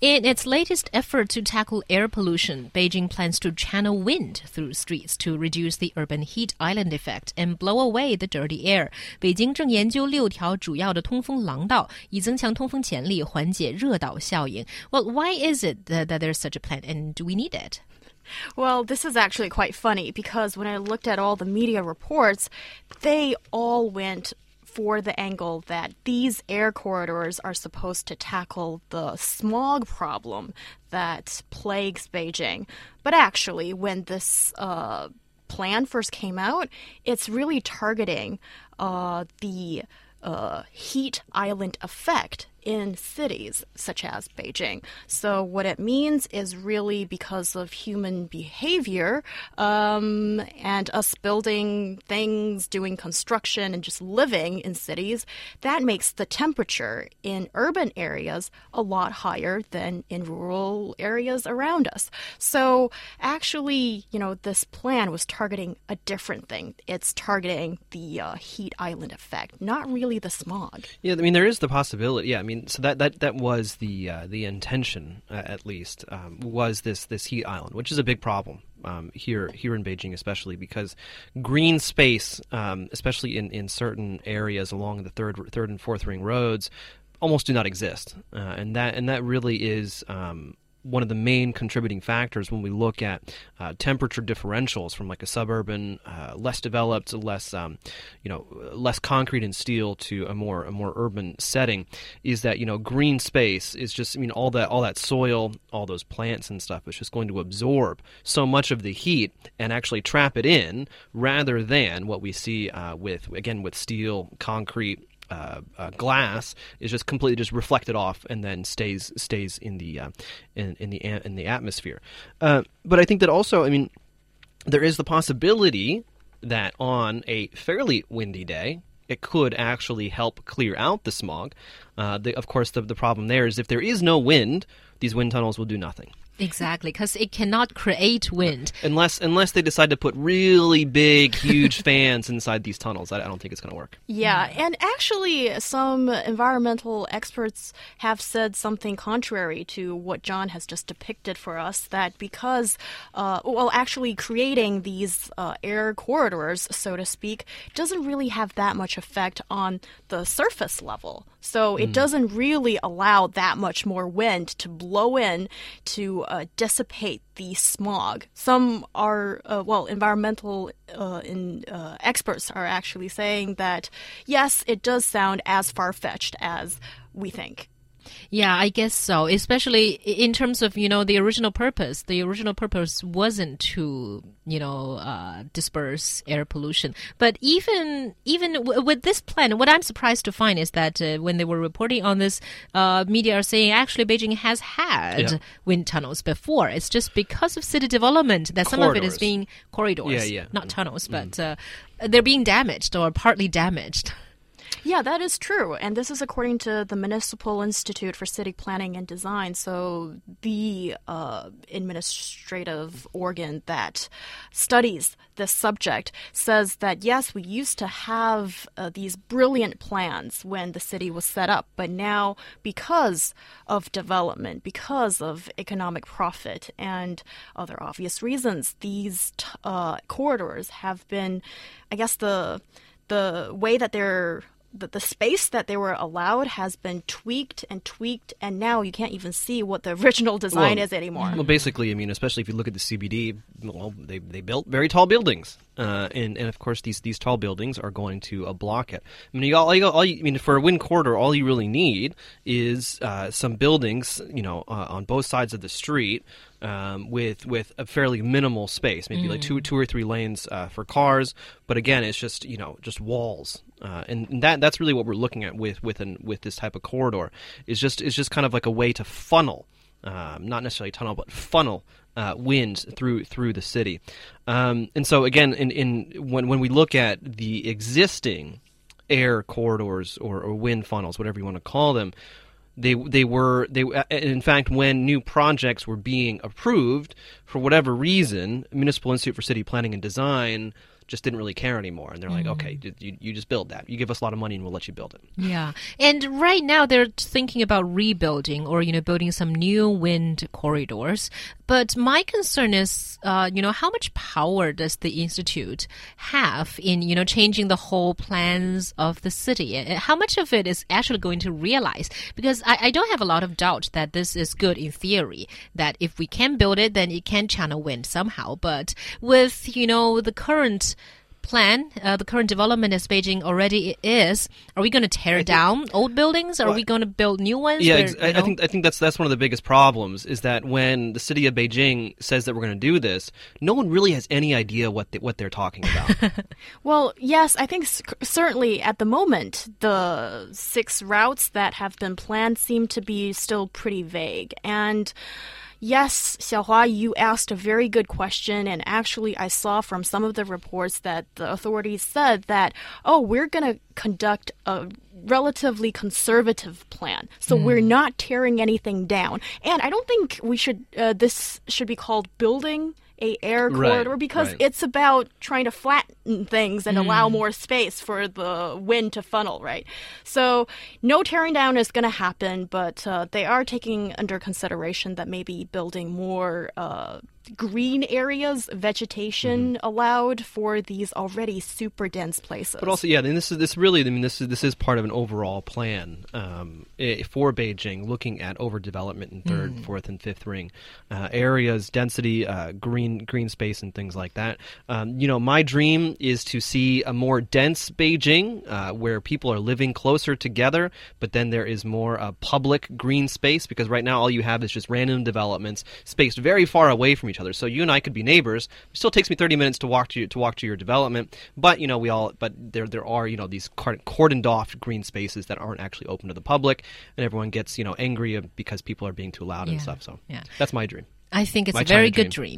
In its latest effort to tackle air pollution, Beijing plans to channel wind through streets to reduce the urban heat island effect and blow away the dirty air. 北京正研究六条主要的通风廊道，以增强通风潜力，缓解热岛效应。Well, why is it that, that there's such a plan, and do we need it? Well, this is actually quite funny because when I looked at all the media reports, they all went for the angle that these air corridors are supposed to tackle the smog problem that plagues Beijing. But actually, when this uh, plan first came out, it's really targeting uh, the uh, heat island effect in cities such as Beijing. So, what it means is really because of human behavior um, and us building things, doing construction, and just living in cities, that makes the temperature in urban areas a lot higher than in rural areas around us. So, actually, you know, this plan was targeting a different thing. It's targeting the uh, heat island effect, not really the smog. Yeah, I mean, there is the possibility. Yeah, I mean, mean, so that that that was the uh, the intention, uh, at least, um, was this this heat island, which is a big problem um, here here in Beijing, especially because green space, um, especially in, in certain areas along the third third and fourth ring roads, almost do not exist, uh, and that and that really is um, one of the main contributing factors when we look at uh, temperature differentials from like a suburban, uh, less developed, less um, you know, less concrete and steel to a more a more urban setting, is that you know green space is just I mean all that all that soil, all those plants and stuff is just going to absorb so much of the heat and actually trap it in, rather than what we see uh, with again with steel, concrete uh, uh, glass is just completely just reflected off and then stays stays in the uh, in, in the in the atmosphere. Uh, but I think that also, I mean, there is the possibility that on a fairly windy day, it could actually help clear out the smog. Uh, the, of course, the, the problem there is if there is no wind, these wind tunnels will do nothing. Exactly, because it cannot create wind unless unless they decide to put really big, huge fans inside these tunnels. I, I don't think it's going to work. Yeah, and actually, some environmental experts have said something contrary to what John has just depicted for us. That because, uh, well, actually creating these uh, air corridors, so to speak, doesn't really have that much effect on the surface level. So it mm. doesn't really allow that much more wind to blow in to uh, dissipate the smog. Some are, uh, well, environmental uh, in, uh, experts are actually saying that yes, it does sound as far fetched as we think. Yeah, I guess so. Especially in terms of you know the original purpose. The original purpose wasn't to you know uh, disperse air pollution. But even even with this plan, what I'm surprised to find is that uh, when they were reporting on this, uh, media are saying actually Beijing has had yeah. wind tunnels before. It's just because of city development that some of it is being corridors, yeah, yeah. not tunnels, mm. but uh, they're being damaged or partly damaged. Yeah, that is true. And this is according to the Municipal Institute for City Planning and Design. So, the uh, administrative organ that studies this subject says that yes, we used to have uh, these brilliant plans when the city was set up, but now because of development, because of economic profit, and other obvious reasons, these uh, corridors have been, I guess, the the way that they're the, the space that they were allowed has been tweaked and tweaked, and now you can't even see what the original design well, is anymore. Well, basically, I mean, especially if you look at the CBD, well, they, they built very tall buildings, uh, and and of course these these tall buildings are going to uh, block it. I mean, you, all, you, all you, I mean, for a wind corridor, all you really need is uh, some buildings, you know, uh, on both sides of the street um, with with a fairly minimal space, maybe mm. like two two or three lanes uh, for cars. But again, it's just you know just walls, uh, and that that's really what we're looking at with with an, with this type of corridor. Is just is just kind of like a way to funnel, um, not necessarily tunnel, but funnel uh, wind through through the city. Um, and so again, in, in when when we look at the existing air corridors or, or wind funnels, whatever you want to call them. They they were they uh, in fact when new projects were being approved for whatever reason, Municipal Institute for City Planning and Design just didn't really care anymore. And they're like, okay, you, you just build that. You give us a lot of money and we'll let you build it. Yeah. And right now they're thinking about rebuilding or, you know, building some new wind corridors. But my concern is, uh, you know, how much power does the Institute have in, you know, changing the whole plans of the city? How much of it is actually going to realize? Because I, I don't have a lot of doubt that this is good in theory, that if we can build it, then it can channel wind somehow. But with, you know, the current plan, uh, the current development as Beijing already is, are we going to tear down old buildings? Are Well, we going to build new ones? Yeah, where, ex- you I, I think I think that's that's one of the biggest problems is that when the city of Beijing says that we're going to do this, no one really has any idea what they, what they're talking about. Well, yes, I think c- certainly at the moment, the six routes that have been planned seem to be still pretty vague. And yes, Xiaohua, you asked a very good question. And actually, I saw from some of the reports that the authorities said that, oh, we're going to conduct a relatively conservative plan. So we're not tearing anything down. And I don't think we should, uh, this should be called building a air Right, corridor because right. it's about trying to flatten things and allow more space for the wind to funnel, right? So, no tearing down is going to happen, but uh, they are taking under consideration that maybe building more uh, green areas, vegetation allowed for these already super dense places. But also, yeah, and this is this really, I mean, this is this is part of an overall plan um, eh, for Beijing, looking at overdevelopment in third, fourth, and fifth ring uh, areas, density, uh, green green space, and things like that. Um, you know, my dream is to see a more dense Beijing, uh, where people are living closer together, but then there is more uh, public green space because right now all you have is just random developments spaced very far away from each other. So you and I could be neighbors. It still takes me 30 minutes to walk to you, to walk to your development, but you know we all but there there are you know these cor- cordoned off green spaces that aren't actually open to the public, and everyone gets you know angry uh, because people are being too loud and stuff. So yeah. that's my dream. I think it's My a very China good dream. dream.